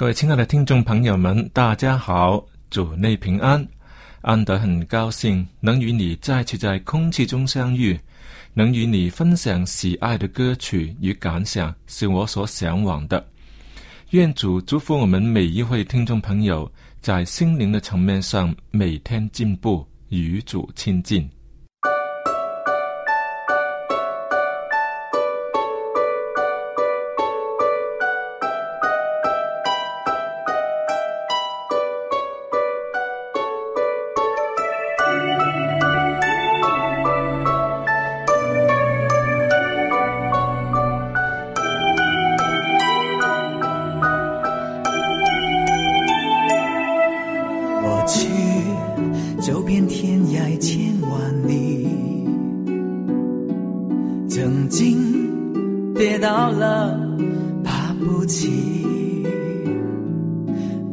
各位亲爱的听众朋友们，大家好，主内平安。安德很高兴能与你再次在空气中相遇，能与你分享喜爱的歌曲与感想，是我所向往的。愿主祝福我们每一位听众朋友，在心灵的层面上每天进步，与主亲近。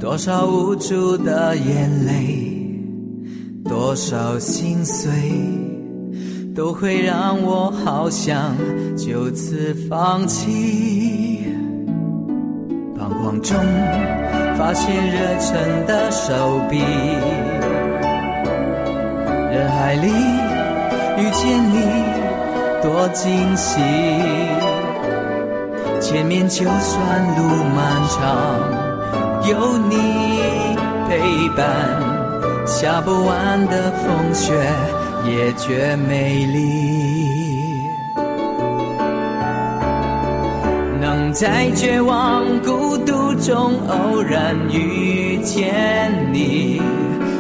多少无助的眼泪，多少心碎，都会让我好想就此放弃。彷徨中发现热忱的手臂，人海里遇见你，多惊喜。前面就算路漫长。有你陪伴，下不完的风雪也觉美丽。能在绝望孤独中偶然遇见你，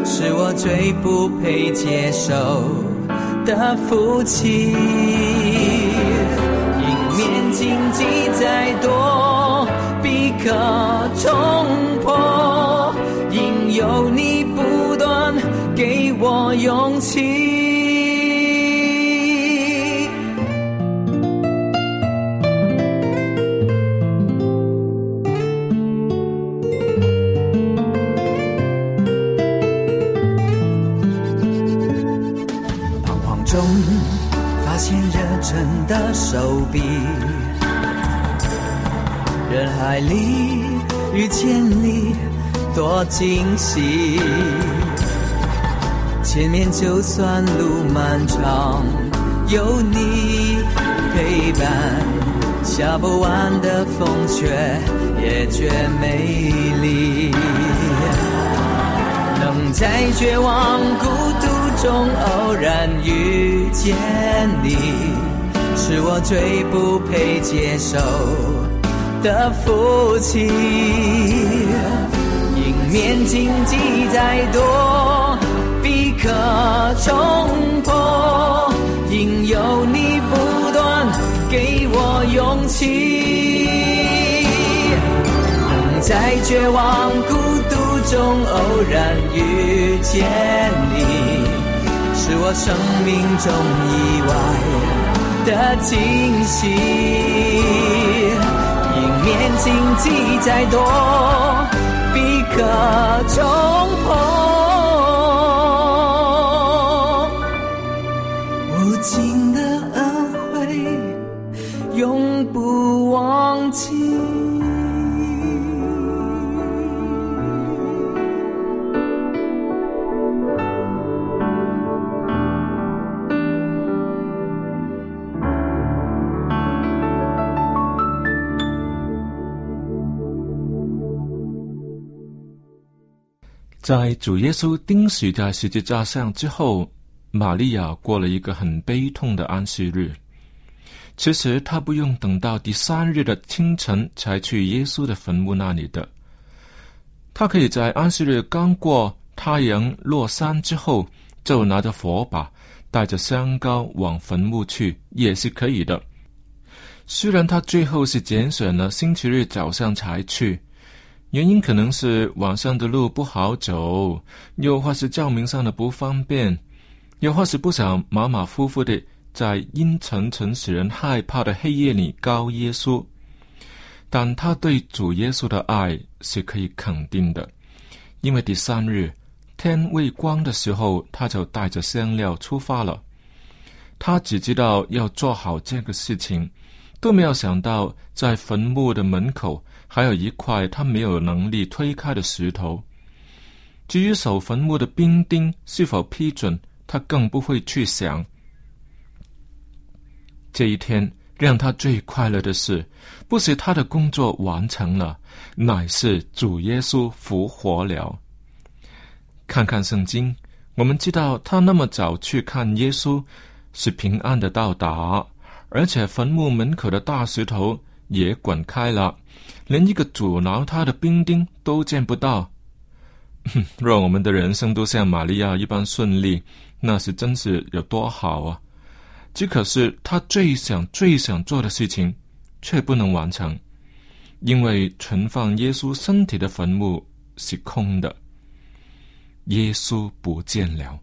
是我最不配接受的福气。迎面荆棘再多，必可我勇气，彷徨中发现热忱的手臂，人海里遇见你。多惊喜！前面就算路漫长，有你陪伴，下不完的风雪也觉美丽。能在绝望孤独中偶然遇见你，是我最不配接受的福气。迎面荆棘再多，必可冲破。因有你不断给我勇气，能在绝望孤独中偶然遇见你，是是我生命中意外的惊喜。迎面荆棘再多，必可冲破。无尽的恩惠，永不忘记。在主耶稣钉死在十字架上之后，玛利亚过了一个很悲痛的安息日。其实她不用等到第三日的清晨才去耶稣的坟墓那里的，她可以在安息日刚过太阳落山之后，就拿着火把，带着香膏往坟墓去，也是可以的。虽然她最后是拣选了星期日早上才去。原因可能是晚上的路不好走，又或是照明上的不方便，又或是不想马马虎虎的在阴沉沉使人害怕的黑夜里告耶稣。但他对主耶稣的爱是可以肯定的，因为第三日天未光的时候，他就带着香料出发了。他只知道要做好这个事情，都没有想到在坟墓的门口。还有一块他没有能力推开的石头。至于守坟墓的兵丁是否批准，他更不会去想。这一天让他最快乐的事，不是他的工作完成了，乃是主耶稣复活了。看看圣经，我们知道他那么早去看耶稣，是平安的到达，而且坟墓门口的大石头也滚开了。连一个阻挠他的兵丁都见不到。若我们的人生都像玛利亚一般顺利，那是真是有多好啊！只可是他最想、最想做的事情，却不能完成，因为存放耶稣身体的坟墓是空的，耶稣不见了。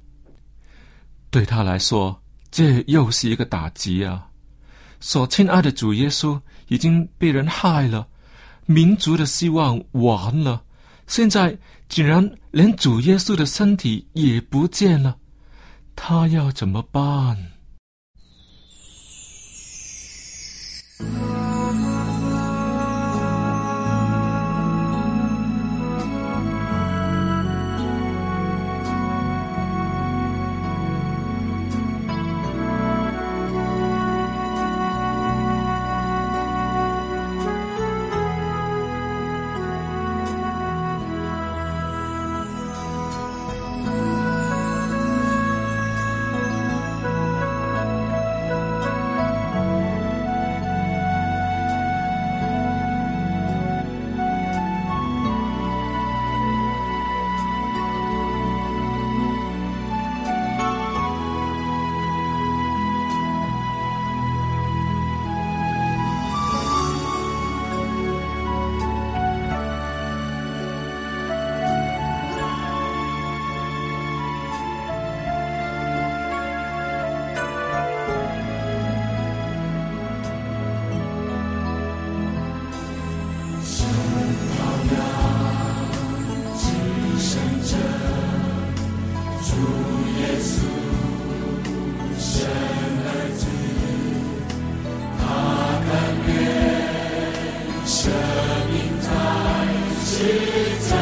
对他来说，这又是一个打击啊！所亲爱的主耶稣已经被人害了。民族的希望完了，现在竟然连主耶稣的身体也不见了，他要怎么办？宿生儿子他感念生命在世教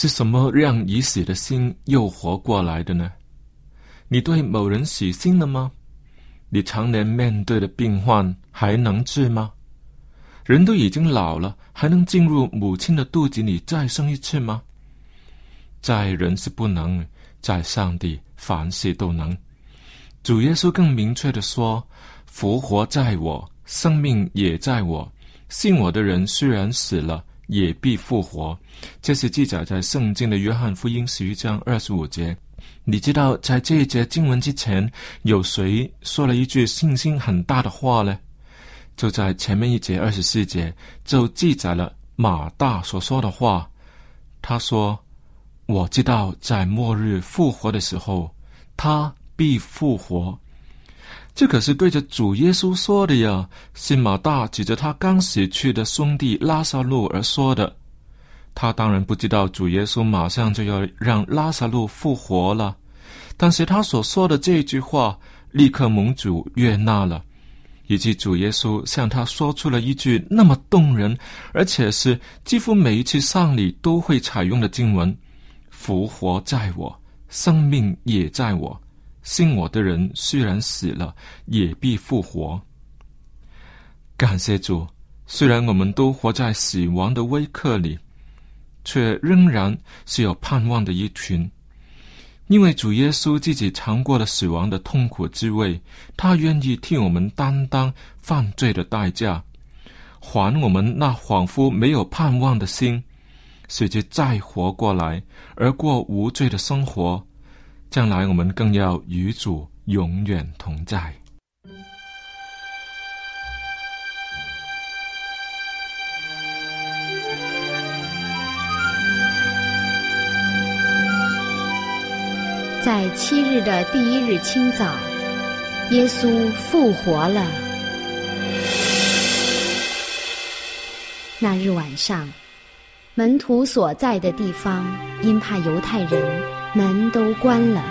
是什么让已死的心又活过来的呢？你对某人死心了吗？你常年面对的病患还能治吗？人都已经老了，还能进入母亲的肚子里再生一次吗？在人是不能，在上帝凡事都能。主耶稣更明确的说：“复活在我，生命也在我。信我的人虽然死了，也必复活。”这是记载在圣经的约翰福音十一章二十五节。你知道，在这一节经文之前，有谁说了一句信心很大的话呢？就在前面一节二十四节，就记载了马大所说的话。他说：“我知道，在末日复活的时候，他必复活。”这可是对着主耶稣说的呀！新马大指着他刚死去的兄弟拉萨路而说的。他当然不知道主耶稣马上就要让拉萨路复活了，但是他所说的这句话立刻蒙主悦纳了，以及主耶稣向他说出了一句那么动人，而且是几乎每一次丧礼都会采用的经文：“复活在我，生命也在我。信我的人虽然死了，也必复活。”感谢主，虽然我们都活在死亡的微刻里。却仍然是有盼望的一群，因为主耶稣自己尝过了死亡的痛苦滋味，他愿意替我们担当犯罪的代价，还我们那恍惚没有盼望的心，使之再活过来，而过无罪的生活。将来我们更要与主永远同在。在七日的第一日清早，耶稣复活了。那日晚上，门徒所在的地方因怕犹太人，门都关了。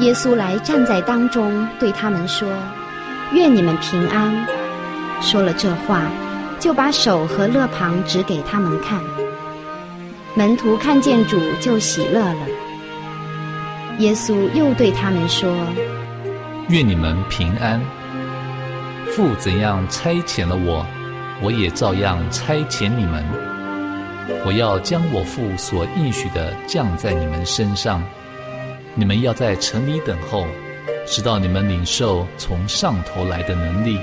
耶稣来站在当中，对他们说：“愿你们平安。”说了这话，就把手和肋旁指给他们看。门徒看见主，就喜乐了。耶稣又对他们说：“愿你们平安。父怎样差遣了我，我也照样差遣你们。我要将我父所应许的降在你们身上。你们要在城里等候，直到你们领受从上头来的能力。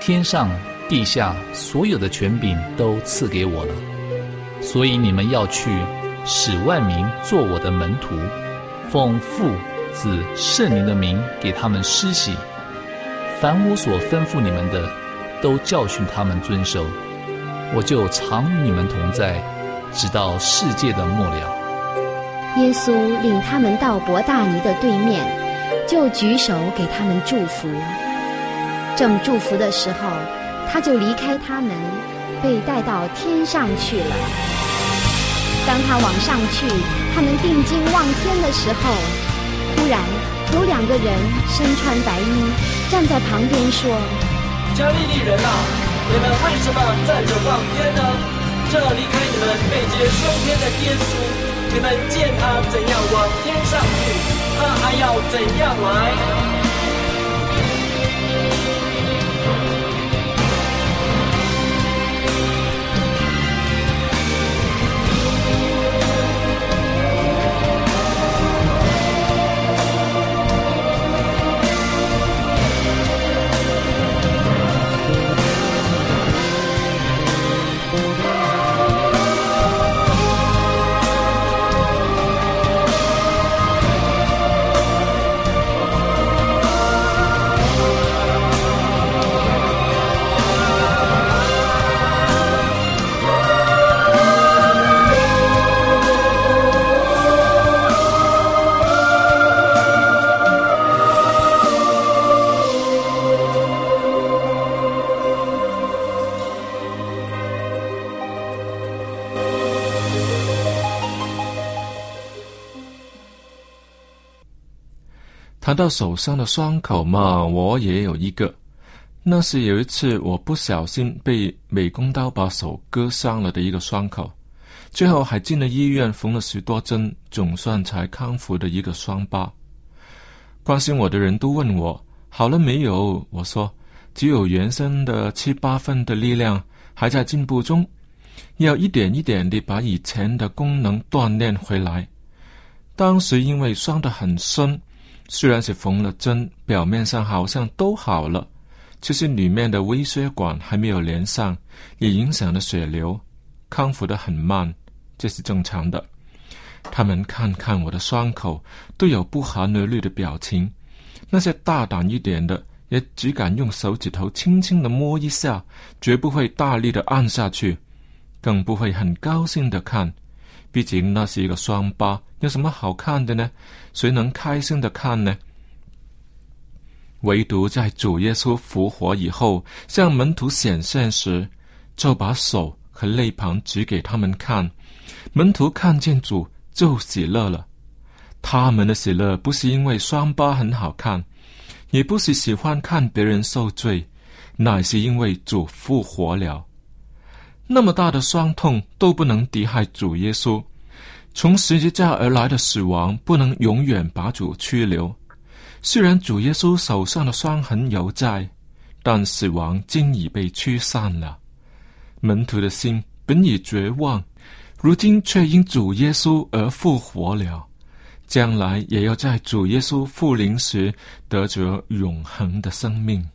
天上地下所有的权柄都赐给我了，所以你们要去，使万民做我的门徒。”奉父、子、圣灵的名给他们施洗，凡我所吩咐你们的，都教训他们遵守。我就常与你们同在，直到世界的末了。耶稣领他们到伯大尼的对面，就举手给他们祝福。正祝福的时候，他就离开他们，被带到天上去了。当他往上去，他们定睛望天的时候，忽然有两个人身穿白衣，站在旁边说：“加利利人啊，你们为什么站着望天呢？这离开你们被劫升天的耶稣，你们见他怎样往天上去，他还要怎样来？”谈到手上的伤口嘛，我也有一个。那是有一次我不小心被美工刀把手割伤了的一个伤口，最后还进了医院缝了十多针，总算才康复的一个伤疤。关心我的人都问我好了没有，我说只有原生的七八分的力量，还在进步中，要一点一点地把以前的功能锻炼回来。当时因为伤得很深。虽然是缝了针，表面上好像都好了，其实里面的微血管还没有连上，也影响了血流，康复的很慢，这是正常的。他们看看我的伤口，都有不寒而栗的表情。那些大胆一点的，也只敢用手指头轻轻的摸一下，绝不会大力的按下去，更不会很高兴的看。毕竟那是一个伤疤，有什么好看的呢？谁能开心的看呢？唯独在主耶稣复活以后，向门徒显现时，就把手和肋旁指给他们看。门徒看见主就喜乐了。他们的喜乐不是因为伤疤很好看，也不是喜欢看别人受罪，乃是因为主复活了。那么大的伤痛都不能敌害主耶稣，从十字架而来的死亡不能永远把主驱留。虽然主耶稣手上的伤痕犹在，但死亡今已被驱散了。门徒的心本已绝望，如今却因主耶稣而复活了，将来也要在主耶稣复临时得着永恒的生命。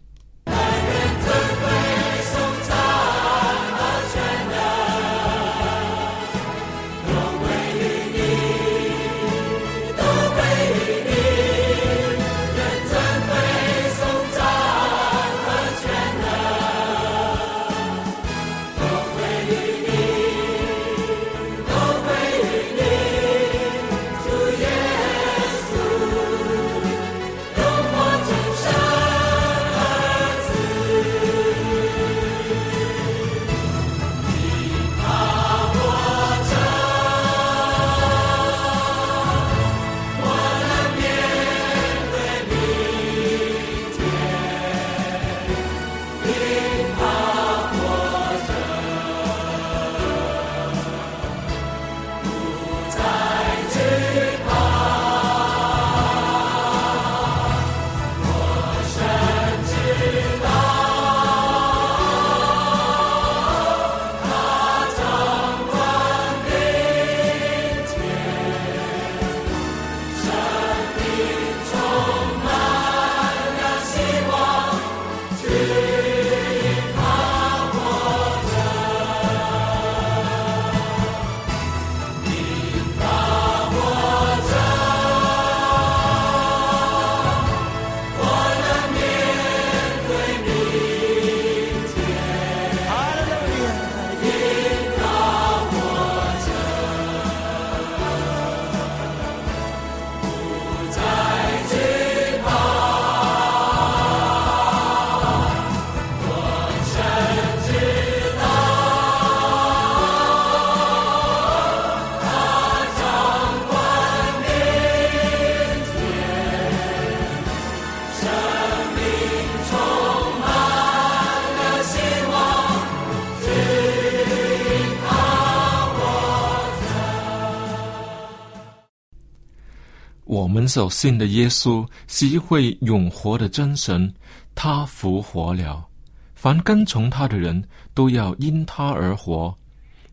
们所信的耶稣是一位永活的真神，他复活了。凡跟从他的人都要因他而活，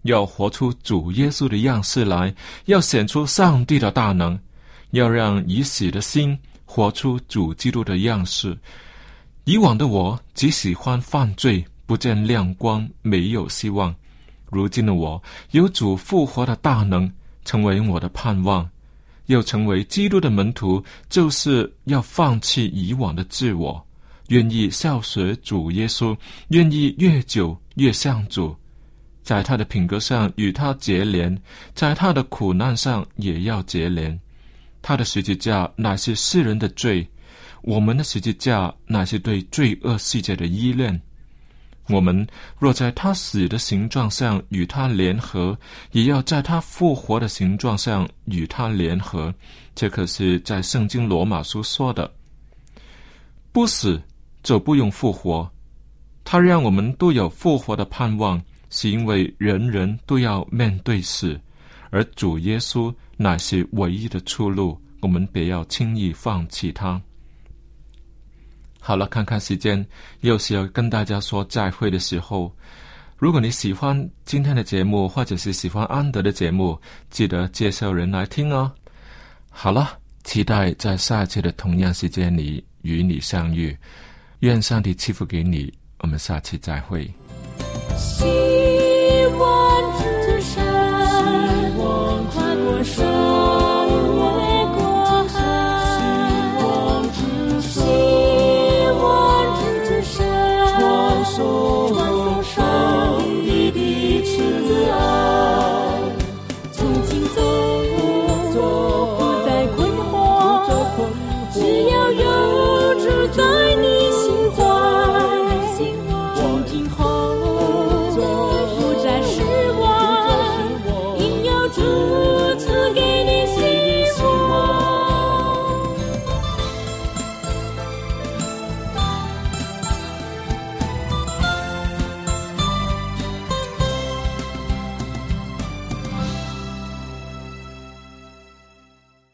要活出主耶稣的样式来，要显出上帝的大能，要让已死的心活出主基督的样式。以往的我只喜欢犯罪，不见亮光，没有希望。如今的我有主复活的大能，成为我的盼望。要成为基督的门徒，就是要放弃以往的自我，愿意效学主耶稣，愿意越久越像主，在他的品格上与他结连，在他的苦难上也要结连。他的十字架乃是世人的罪，我们的十字架乃是对罪恶世界的依恋。我们若在他死的形状上与他联合，也要在他复活的形状上与他联合。这可是在圣经罗马书说的。不死就不用复活，他让我们都有复活的盼望，是因为人人都要面对死，而主耶稣乃是唯一的出路。我们别要轻易放弃他。好了，看看时间，又是要跟大家说再会的时候。如果你喜欢今天的节目，或者是喜欢安德的节目，记得介绍人来听哦。好了，期待在下一次的同样时间里与你相遇。愿上帝赐福给你，我们下期再会。希望之声，跨过山，